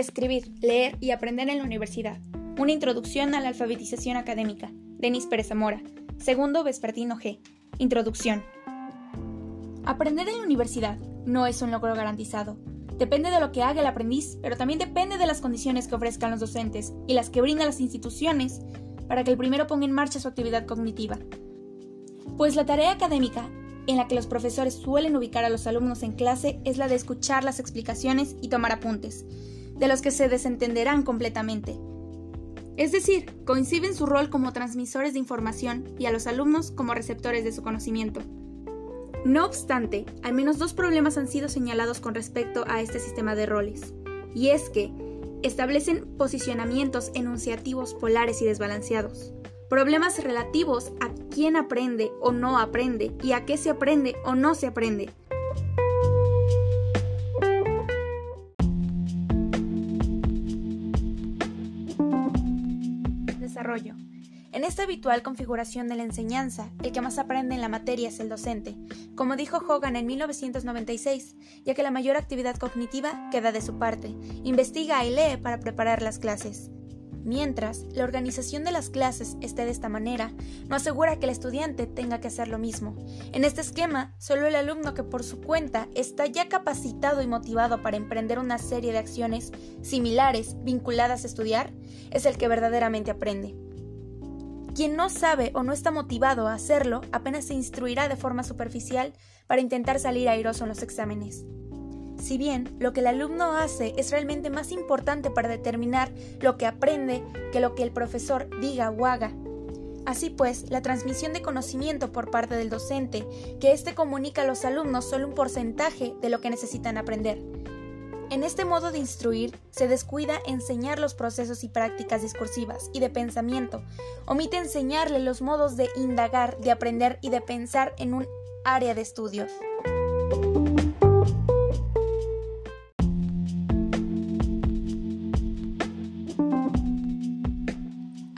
Escribir, leer y aprender en la universidad. Una introducción a la alfabetización académica. Denis Pérez Zamora. Segundo vespertino G. Introducción. Aprender en la universidad no es un logro garantizado. Depende de lo que haga el aprendiz, pero también depende de las condiciones que ofrezcan los docentes y las que brindan las instituciones para que el primero ponga en marcha su actividad cognitiva. Pues la tarea académica en la que los profesores suelen ubicar a los alumnos en clase es la de escuchar las explicaciones y tomar apuntes, de los que se desentenderán completamente. Es decir, coinciden su rol como transmisores de información y a los alumnos como receptores de su conocimiento. No obstante, al menos dos problemas han sido señalados con respecto a este sistema de roles, y es que establecen posicionamientos enunciativos polares y desbalanceados, problemas relativos a quién aprende o no aprende y a qué se aprende o no se aprende. En esta habitual configuración de la enseñanza, el que más aprende en la materia es el docente, como dijo Hogan en 1996, ya que la mayor actividad cognitiva queda de su parte, investiga y lee para preparar las clases. Mientras, la organización de las clases esté de esta manera, no asegura que el estudiante tenga que hacer lo mismo. En este esquema, solo el alumno que por su cuenta está ya capacitado y motivado para emprender una serie de acciones similares vinculadas a estudiar, es el que verdaderamente aprende. Quien no sabe o no está motivado a hacerlo apenas se instruirá de forma superficial para intentar salir airoso en los exámenes. Si bien lo que el alumno hace es realmente más importante para determinar lo que aprende que lo que el profesor diga o haga. Así pues, la transmisión de conocimiento por parte del docente, que éste comunica a los alumnos solo un porcentaje de lo que necesitan aprender. En este modo de instruir se descuida enseñar los procesos y prácticas discursivas y de pensamiento, omite enseñarle los modos de indagar, de aprender y de pensar en un área de estudios.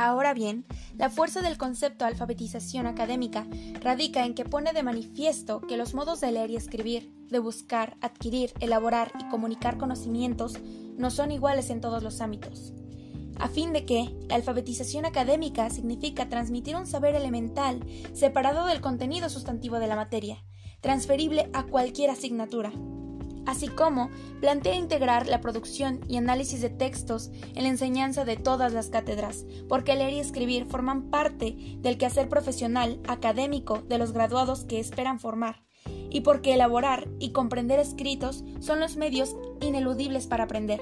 Ahora bien, la fuerza del concepto alfabetización académica radica en que pone de manifiesto que los modos de leer y escribir, de buscar, adquirir, elaborar y comunicar conocimientos no son iguales en todos los ámbitos. A fin de que la alfabetización académica significa transmitir un saber elemental separado del contenido sustantivo de la materia, transferible a cualquier asignatura así como plantea integrar la producción y análisis de textos en la enseñanza de todas las cátedras, porque leer y escribir forman parte del quehacer profesional académico de los graduados que esperan formar, y porque elaborar y comprender escritos son los medios ineludibles para aprender.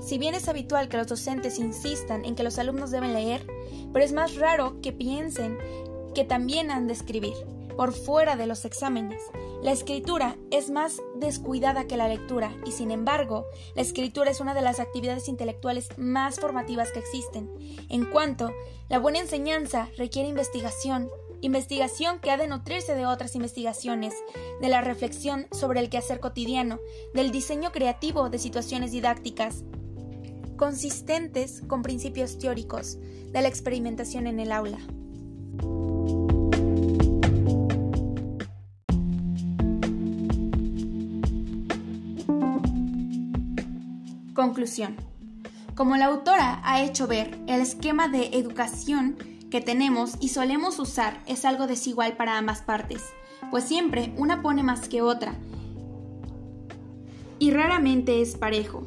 Si bien es habitual que los docentes insistan en que los alumnos deben leer, pero es más raro que piensen que también han de escribir por fuera de los exámenes. La escritura es más descuidada que la lectura y sin embargo, la escritura es una de las actividades intelectuales más formativas que existen, en cuanto la buena enseñanza requiere investigación, investigación que ha de nutrirse de otras investigaciones, de la reflexión sobre el quehacer cotidiano, del diseño creativo de situaciones didácticas, consistentes con principios teóricos, de la experimentación en el aula. Conclusión. Como la autora ha hecho ver, el esquema de educación que tenemos y solemos usar es algo desigual para ambas partes, pues siempre una pone más que otra y raramente es parejo.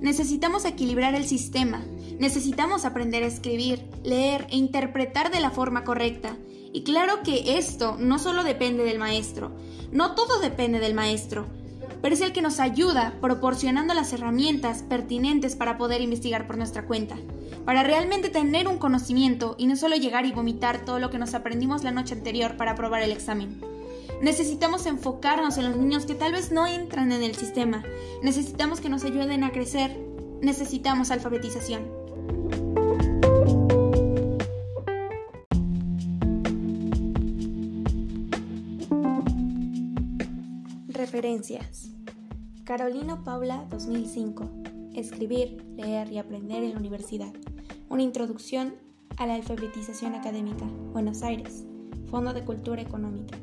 Necesitamos equilibrar el sistema, necesitamos aprender a escribir, leer e interpretar de la forma correcta. Y claro que esto no solo depende del maestro, no todo depende del maestro, pero es el que nos ayuda proporcionando las herramientas pertinentes para poder investigar por nuestra cuenta, para realmente tener un conocimiento y no solo llegar y vomitar todo lo que nos aprendimos la noche anterior para aprobar el examen. Necesitamos enfocarnos en los niños que tal vez no entran en el sistema. Necesitamos que nos ayuden a crecer. Necesitamos alfabetización. Referencias. Carolino Paula 2005. Escribir, leer y aprender en la universidad. Una introducción a la alfabetización académica. Buenos Aires. Fondo de Cultura Económica.